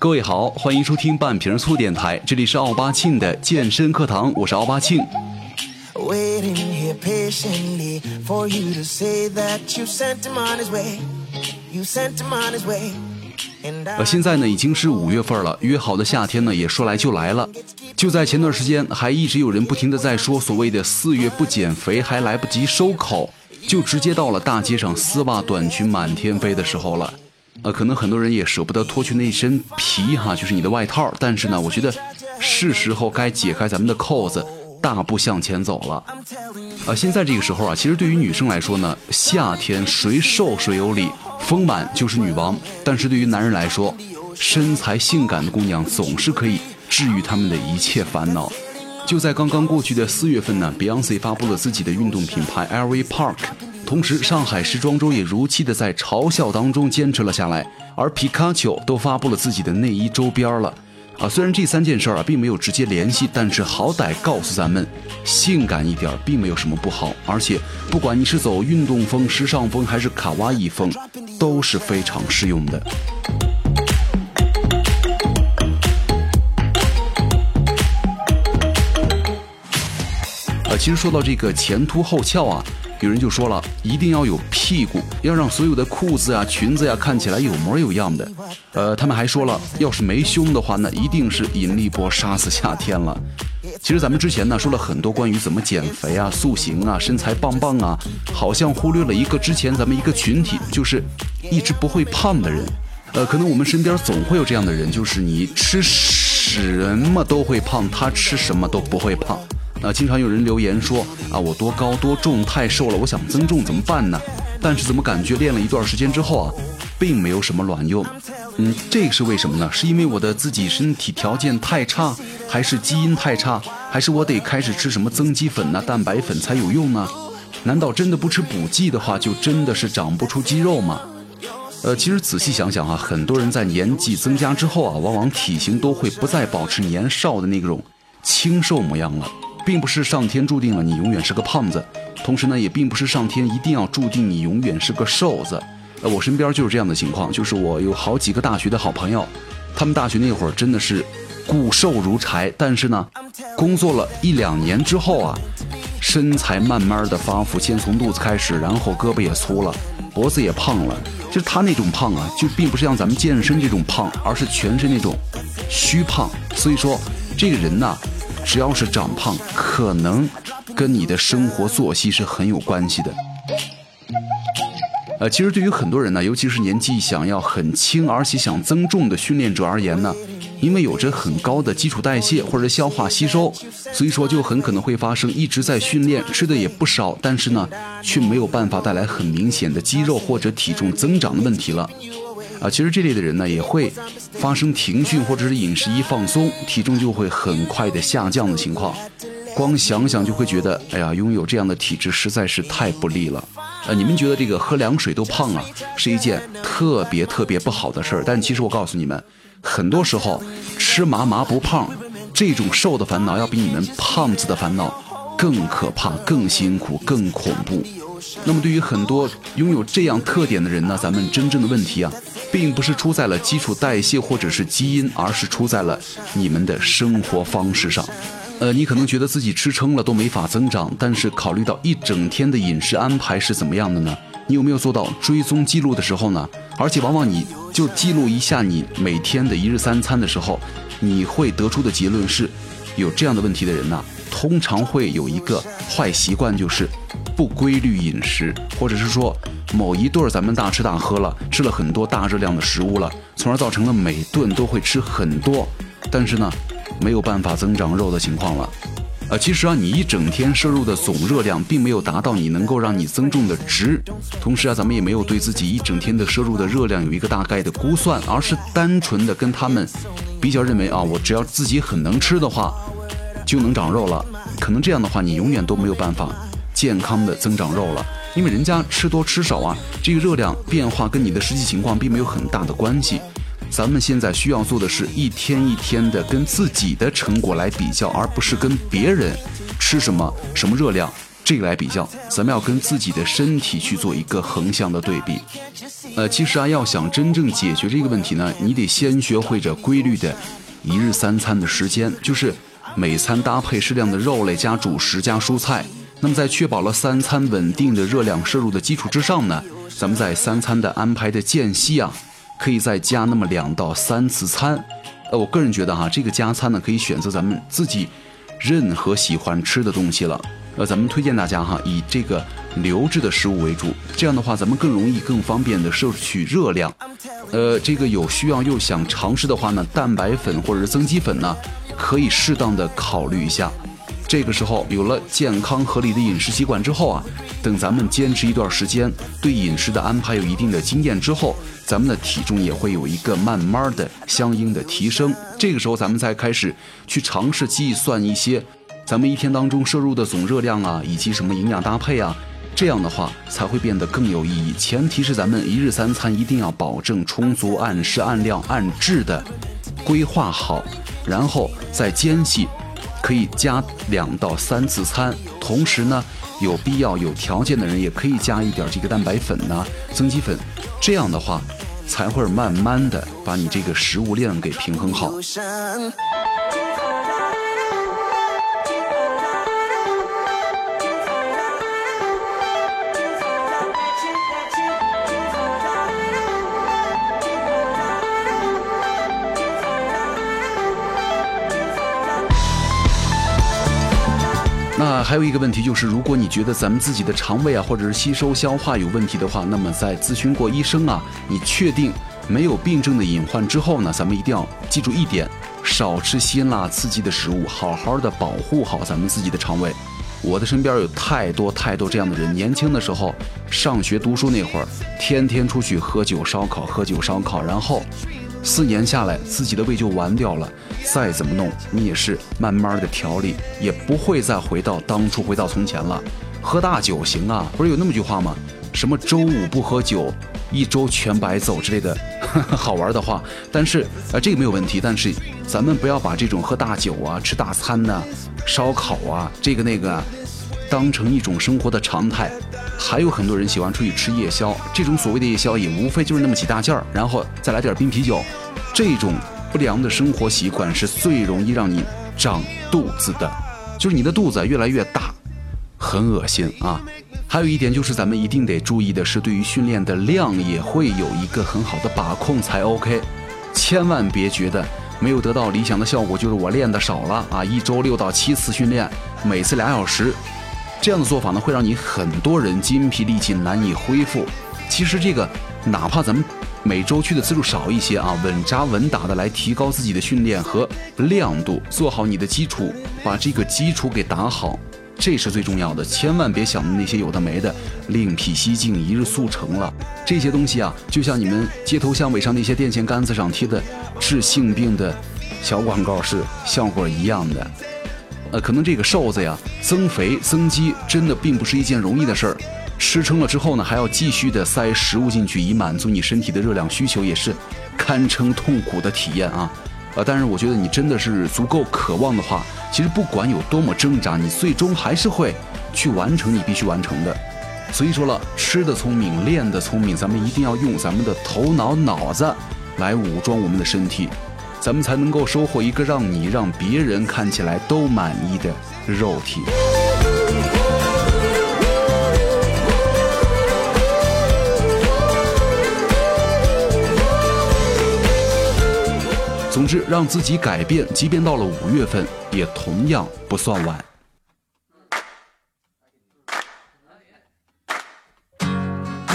各位好，欢迎收听半瓶醋电台，这里是奥巴庆的健身课堂，我是奥巴庆。Waiting here patiently for you to say that you sent him on his way. You sent him on his way. And I 呃，现在呢已经是五月份了，约好的夏天呢也说来就来了。就在前段时间，还一直有人不停的在说所谓的四月不减肥，还来不及收口，就直接到了大街上丝袜短裙满天飞的时候了。呃，可能很多人也舍不得脱去那身皮哈，就是你的外套，但是呢，我觉得是时候该解开咱们的扣子，大步向前走了。啊，现在这个时候啊，其实对于女生来说呢，夏天谁瘦谁有理，丰满就是女王。但是对于男人来说，身材性感的姑娘总是可以治愈他们的一切烦恼。就在刚刚过去的四月份呢，Beyonce 发布了自己的运动品牌 LV Park，同时上海时装周也如期的在嘲笑当中坚持了下来，而皮卡丘都发布了自己的内衣周边了。啊，虽然这三件事儿啊并没有直接联系，但是好歹告诉咱们，性感一点并没有什么不好，而且不管你是走运动风、时尚风还是卡哇伊风，都是非常适用的。呃，其实说到这个前凸后翘啊，有人就说了，一定要有屁股，要让所有的裤子啊、裙子呀、看起来有模有样的。呃，他们还说了，要是没胸的话，那一定是引力波杀死夏天了。其实咱们之前呢说了很多关于怎么减肥啊、塑形啊、身材棒棒啊，好像忽略了一个之前咱们一个群体，就是一直不会胖的人。呃，可能我们身边总会有这样的人，就是你吃什么都会胖，他吃什么都不会胖。啊，经常有人留言说啊，我多高多重太瘦了，我想增重怎么办呢？但是怎么感觉练了一段时间之后啊，并没有什么卵用。嗯，这个是为什么呢？是因为我的自己身体条件太差，还是基因太差，还是我得开始吃什么增肌粉呐、蛋白粉才有用呢？难道真的不吃补剂的话，就真的是长不出肌肉吗？呃，其实仔细想想啊，很多人在年纪增加之后啊，往往体型都会不再保持年少的那种清瘦模样了，并不是上天注定了你永远是个胖子，同时呢，也并不是上天一定要注定你永远是个瘦子。呃，我身边就是这样的情况，就是我有好几个大学的好朋友，他们大学那会儿真的是骨瘦如柴，但是呢，工作了一两年之后啊，身材慢慢的发福，先从肚子开始，然后胳膊也粗了，脖子也胖了。就是他那种胖啊，就并不是像咱们健身这种胖，而是全是那种虚胖。所以说，这个人呐，只要是长胖，可能跟你的生活作息是很有关系的。呃，其实对于很多人呢，尤其是年纪想要很轻而且想增重的训练者而言呢，因为有着很高的基础代谢或者消化吸收，所以说就很可能会发生一直在训练，吃的也不少，但是呢，却没有办法带来很明显的肌肉或者体重增长的问题了。啊，其实这类的人呢，也会发生停训或者是饮食一放松，体重就会很快的下降的情况。光想想就会觉得，哎呀，拥有这样的体质实在是太不利了。呃，你们觉得这个喝凉水都胖啊，是一件特别特别不好的事儿。但其实我告诉你们，很多时候吃麻麻不胖，这种瘦的烦恼要比你们胖子的烦恼更可怕、更辛苦、更恐怖。那么对于很多拥有这样特点的人呢，咱们真正的问题啊，并不是出在了基础代谢或者是基因，而是出在了你们的生活方式上。呃，你可能觉得自己吃撑了都没法增长，但是考虑到一整天的饮食安排是怎么样的呢？你有没有做到追踪记录的时候呢？而且往往你就记录一下你每天的一日三餐的时候，你会得出的结论是，有这样的问题的人呐、通常会有一个坏习惯，就是不规律饮食，或者是说某一顿咱们大吃大喝了，吃了很多大热量的食物了，从而造成了每顿都会吃很多，但是呢，没有办法增长肉的情况了。呃，其实啊，你一整天摄入的总热量并没有达到你能够让你增重的值，同时啊，咱们也没有对自己一整天的摄入的热量有一个大概的估算，而是单纯的跟他们比较，认为啊，我只要自己很能吃的话，就能长肉了。可能这样的话，你永远都没有办法健康的增长肉了，因为人家吃多吃少啊，这个热量变化跟你的实际情况并没有很大的关系。咱们现在需要做的是一天一天的跟自己的成果来比较，而不是跟别人吃什么什么热量这个来比较，咱们要跟自己的身体去做一个横向的对比。呃，其实啊，要想真正解决这个问题呢，你得先学会着规律的一日三餐的时间，就是每餐搭配适量的肉类加主食加蔬菜。那么在确保了三餐稳定的热量摄入的基础之上呢，咱们在三餐的安排的间隙啊，可以再加那么两到三次餐。呃，我个人觉得哈，这个加餐呢，可以选择咱们自己任何喜欢吃的东西了。呃，咱们推荐大家哈，以这个流质的食物为主，这样的话咱们更容易、更方便的摄取热量。呃，这个有需要又想尝试的话呢，蛋白粉或者是增肌粉呢，可以适当的考虑一下。这个时候有了健康合理的饮食习惯之后啊，等咱们坚持一段时间，对饮食的安排有一定的经验之后，咱们的体重也会有一个慢慢的相应的提升。这个时候咱们再开始去尝试计算一些咱们一天当中摄入的总热量啊，以及什么营养搭配啊，这样的话才会变得更有意义。前提是咱们一日三餐一定要保证充足、按时、按量、按质的规划好，然后再间隙。可以加两到三次餐，同时呢，有必要有条件的人也可以加一点这个蛋白粉呐、增肌粉，这样的话，才会慢慢的把你这个食物链给平衡好。那还有一个问题就是，如果你觉得咱们自己的肠胃啊，或者是吸收消化有问题的话，那么在咨询过医生啊，你确定没有病症的隐患之后呢，咱们一定要记住一点：少吃辛辣刺激的食物，好好的保护好咱们自己的肠胃。我的身边有太多太多这样的人，年轻的时候上学读书那会儿，天天出去喝酒烧烤，喝酒烧烤，然后。四年下来，自己的胃就完掉了。再怎么弄，你也是慢慢的调理，也不会再回到当初，回到从前了。喝大酒行啊，不是有那么句话吗？什么周五不喝酒，一周全白走之类的，好玩的话。但是啊，这个没有问题。但是咱们不要把这种喝大酒啊、吃大餐呐、烧烤啊，这个那个，当成一种生活的常态。还有很多人喜欢出去吃夜宵，这种所谓的夜宵也无非就是那么几大件儿，然后再来点冰啤酒。这种不良的生活习惯是最容易让你长肚子的，就是你的肚子越来越大，很恶心啊。还有一点就是咱们一定得注意的是，对于训练的量也会有一个很好的把控才 OK。千万别觉得没有得到理想的效果，就是我练的少了啊。一周六到七次训练，每次俩小时。这样的做法呢，会让你很多人筋疲力尽，难以恢复。其实这个，哪怕咱们每周去的次数少一些啊，稳扎稳打的来提高自己的训练和亮度，做好你的基础，把这个基础给打好，这是最重要的。千万别想那些有的没的，另辟蹊径，一日速成了。这些东西啊，就像你们街头巷尾上那些电线杆子上贴的治性病的小广告是效果一样的。呃，可能这个瘦子呀，增肥增肌真的并不是一件容易的事儿。吃撑了之后呢，还要继续的塞食物进去，以满足你身体的热量需求，也是堪称痛苦的体验啊。呃，但是我觉得你真的是足够渴望的话，其实不管有多么挣扎，你最终还是会去完成你必须完成的。所以说了，吃的聪明，练的聪明，咱们一定要用咱们的头脑脑子来武装我们的身体。咱们才能够收获一个让你让别人看起来都满意的肉体。总之，让自己改变，即便到了五月份，也同样不算晚。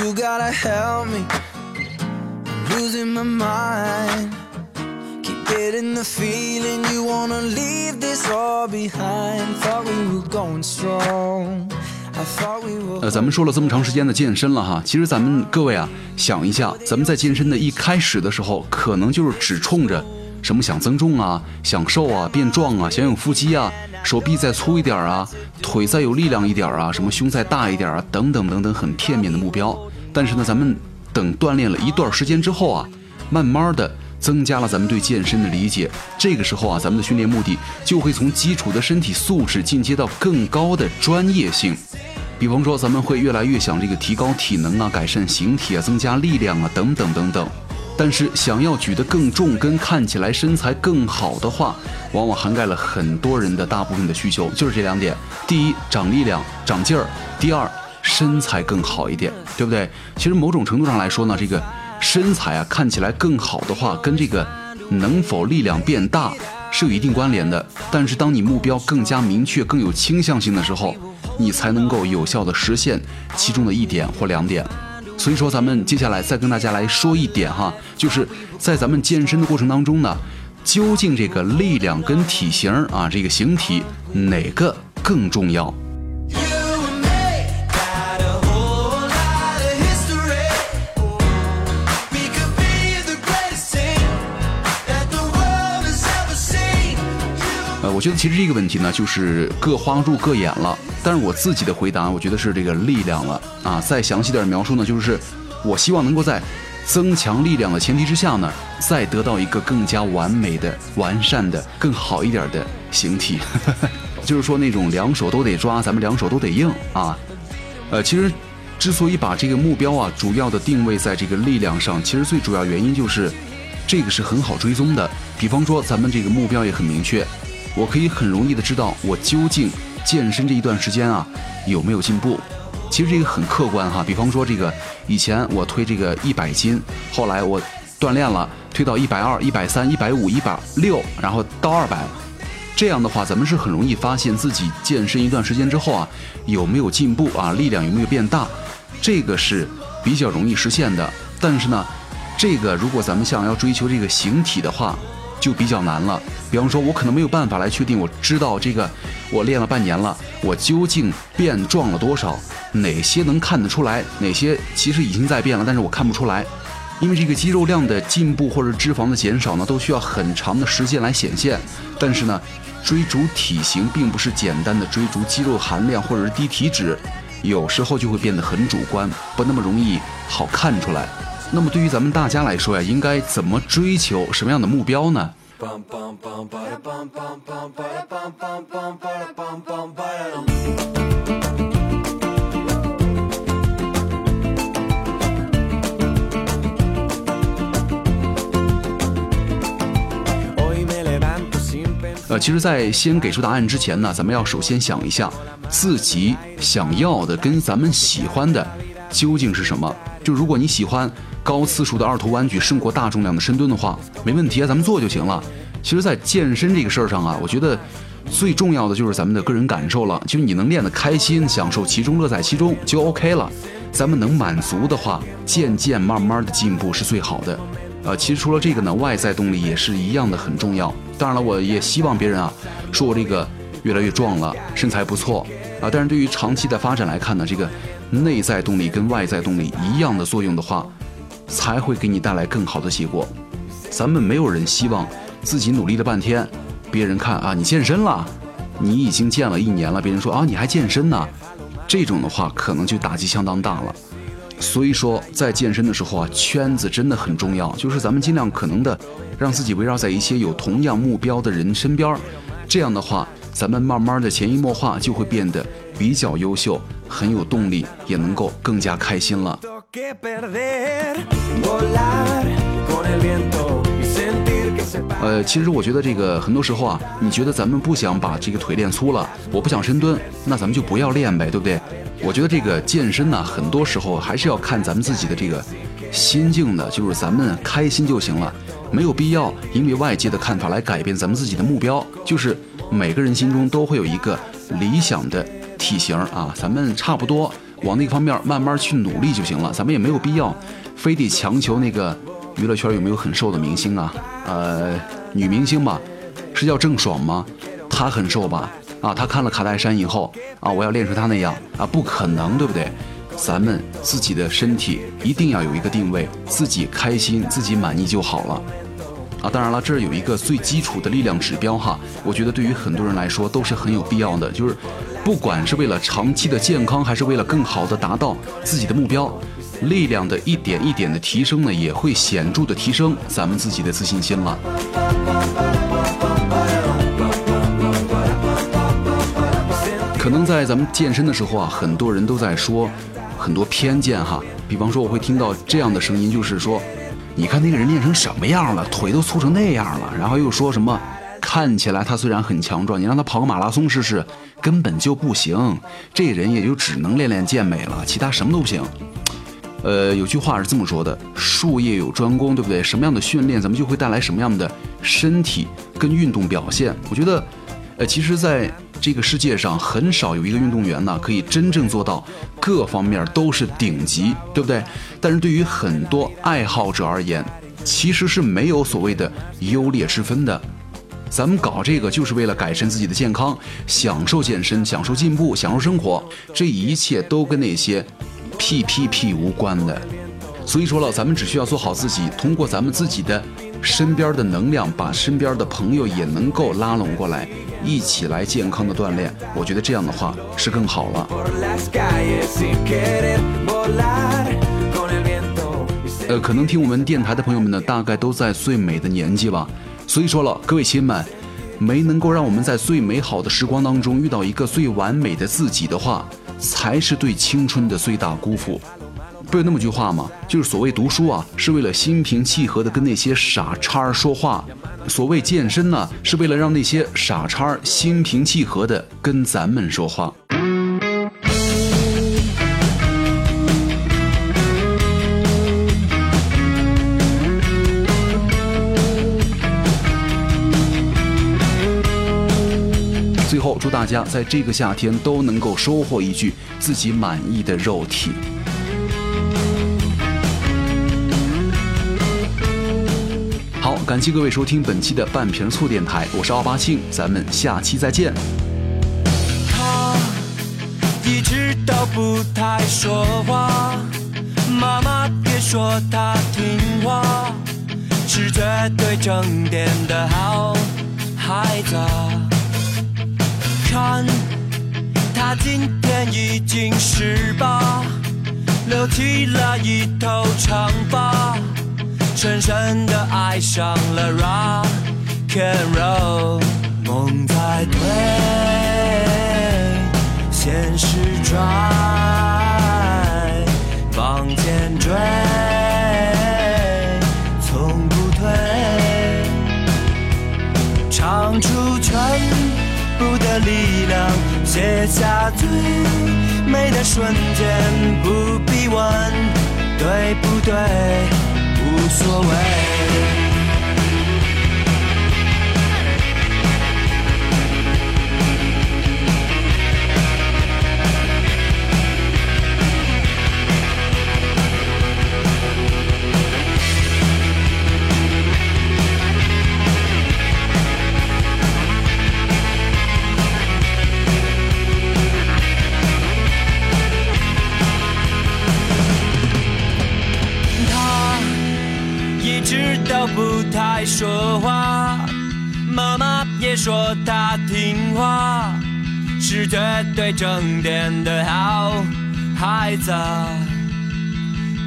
You gotta help me, losing my mind. 呃，咱们说了这么长时间的健身了哈，其实咱们各位啊，想一下，咱们在健身的一开始的时候，可能就是只冲着什么想增重啊、想瘦啊、变壮啊、想有腹肌啊、手臂再粗一点啊、腿再有力量一点啊、什么胸再大一点啊，等等等等，很片面的目标。但是呢，咱们等锻炼了一段时间之后啊，慢慢的。增加了咱们对健身的理解。这个时候啊，咱们的训练目的就会从基础的身体素质进阶到更高的专业性。比方说，咱们会越来越想这个提高体能啊，改善形体啊，增加力量啊，等等等等。但是想要举得更重，跟看起来身材更好的话，往往涵盖了很多人的大部分的需求，就是这两点：第一，长力量、长劲儿；第二，身材更好一点，对不对？其实某种程度上来说呢，这个身材啊看起来更好的话，跟这个能否力量变大是有一定关联的。但是当你目标更加明确、更有倾向性的时候，你才能够有效的实现其中的一点或两点，所以说咱们接下来再跟大家来说一点哈，就是在咱们健身的过程当中呢，究竟这个力量跟体型啊，这个形体哪个更重要？我觉得其实这个问题呢，就是各花入各眼了。但是我自己的回答，我觉得是这个力量了啊。再详细点描述呢，就是我希望能够在增强力量的前提之下呢，再得到一个更加完美的、完善的、更好一点的形体。就是说那种两手都得抓，咱们两手都得硬啊。呃，其实之所以把这个目标啊，主要的定位在这个力量上，其实最主要原因就是这个是很好追踪的。比方说咱们这个目标也很明确。我可以很容易的知道我究竟健身这一段时间啊有没有进步。其实这个很客观哈，比方说这个以前我推这个一百斤，后来我锻炼了推到一百二、一百三、一百五、一百六，然后到二百，这样的话咱们是很容易发现自己健身一段时间之后啊有没有进步啊，力量有没有变大，这个是比较容易实现的。但是呢，这个如果咱们想要追求这个形体的话，就比较难了。比方说，我可能没有办法来确定，我知道这个我练了半年了，我究竟变壮了多少？哪些能看得出来？哪些其实已经在变了，但是我看不出来？因为这个肌肉量的进步或者脂肪的减少呢，都需要很长的时间来显现。但是呢，追逐体型并不是简单的追逐肌肉含量或者是低体脂，有时候就会变得很主观，不那么容易好看出来。那么对于咱们大家来说呀，应该怎么追求什么样的目标呢？呃，其实，在先给出答案之前呢，咱们要首先想一下自己想要的跟咱们喜欢的究竟是什么。就如果你喜欢。高次数的二头弯举胜过大重量的深蹲的话，没问题啊，咱们做就行了。其实，在健身这个事儿上啊，我觉得最重要的就是咱们的个人感受了。就是你能练得开心，享受其中，乐在其中就 OK 了。咱们能满足的话，渐渐慢慢的进步是最好的。呃，其实除了这个呢，外在动力也是一样的很重要。当然了，我也希望别人啊，说我这个越来越壮了，身材不错啊。但是对于长期的发展来看呢，这个内在动力跟外在动力一样的作用的话。才会给你带来更好的结果。咱们没有人希望自己努力了半天，别人看啊，你健身了，你已经健了一年了，别人说啊，你还健身呢，这种的话可能就打击相当大了。所以说，在健身的时候啊，圈子真的很重要，就是咱们尽量可能的让自己围绕在一些有同样目标的人身边，这样的话，咱们慢慢的潜移默化就会变得比较优秀，很有动力，也能够更加开心了。呃，其实我觉得这个很多时候啊，你觉得咱们不想把这个腿练粗了，我不想深蹲，那咱们就不要练呗，对不对？我觉得这个健身呢，很多时候还是要看咱们自己的这个心境的，就是咱们开心就行了，没有必要因为外界的看法来改变咱们自己的目标。就是每个人心中都会有一个理想的体型啊，咱们差不多。往那个方面慢慢去努力就行了，咱们也没有必要非得强求那个娱乐圈有没有很瘦的明星啊？呃，女明星吧，是叫郑爽吗？她很瘦吧？啊，她看了卡戴珊以后啊，我要练成她那样啊，不可能，对不对？咱们自己的身体一定要有一个定位，自己开心、自己满意就好了。啊，当然了，这儿有一个最基础的力量指标哈，我觉得对于很多人来说都是很有必要的，就是不管是为了长期的健康，还是为了更好的达到自己的目标，力量的一点一点的提升呢，也会显著的提升咱们自己的自信心了。可能在咱们健身的时候啊，很多人都在说很多偏见哈。比方说，我会听到这样的声音，就是说，你看那个人练成什么样了，腿都粗成那样了。然后又说什么，看起来他虽然很强壮，你让他跑个马拉松试试，根本就不行。这人也就只能练练健美了，其他什么都不行。呃，有句话是这么说的：术业有专攻，对不对？什么样的训练，咱们就会带来什么样的身体跟运动表现。我觉得，呃，其实，在这个世界上很少有一个运动员呢，可以真正做到各方面都是顶级，对不对？但是对于很多爱好者而言，其实是没有所谓的优劣之分的。咱们搞这个就是为了改善自己的健康，享受健身，享受进步，享受生活，这一切都跟那些 P P P 无关的。所以说了，咱们只需要做好自己，通过咱们自己的身边的能量，把身边的朋友也能够拉拢过来。一起来健康的锻炼，我觉得这样的话是更好了。呃，可能听我们电台的朋友们呢，大概都在最美的年纪吧。所以说了，各位亲们，没能够让我们在最美好的时光当中遇到一个最完美的自己的话，才是对青春的最大辜负。不有那么句话吗？就是所谓读书啊，是为了心平气和的跟那些傻叉说话；所谓健身呢，是为了让那些傻叉心平气和的跟咱们说话。最后，祝大家在这个夏天都能够收获一具自己满意的肉体。感谢各位收听本期的半瓶醋电台，我是奥巴庆，咱们下期再见。他一直都不太说话，妈妈别说他听话，是绝对正点的好孩子。看他今天已经十八，留起了一头长发。深深的爱上了 rock and roll，梦在推，现实拽，往前追，从不退，唱出全部的力量，写下最美的瞬间，不必问对不对。无妈也说他听话，是绝对正点的好孩子。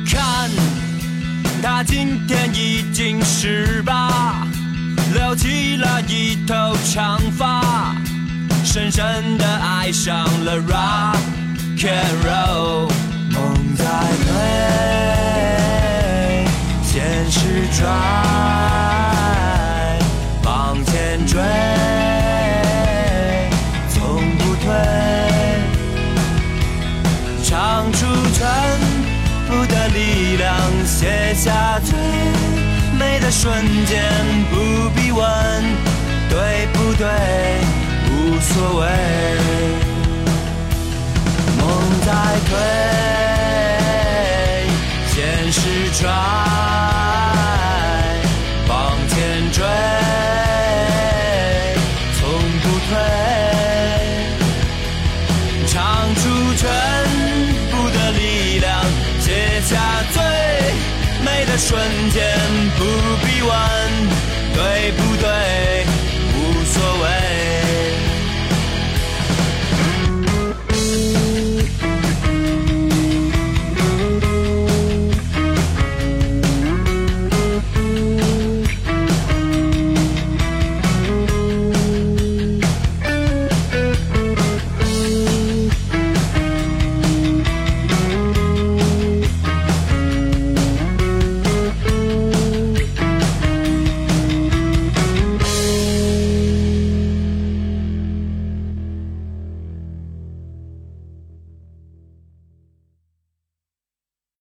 看，他今天已经十八，留起了一头长发，深深的爱上了 rock and roll，梦在飞，现实转。出全部的力量，写下最美的瞬间，不必问对不对，无所谓。梦在推，现实转。间，不必。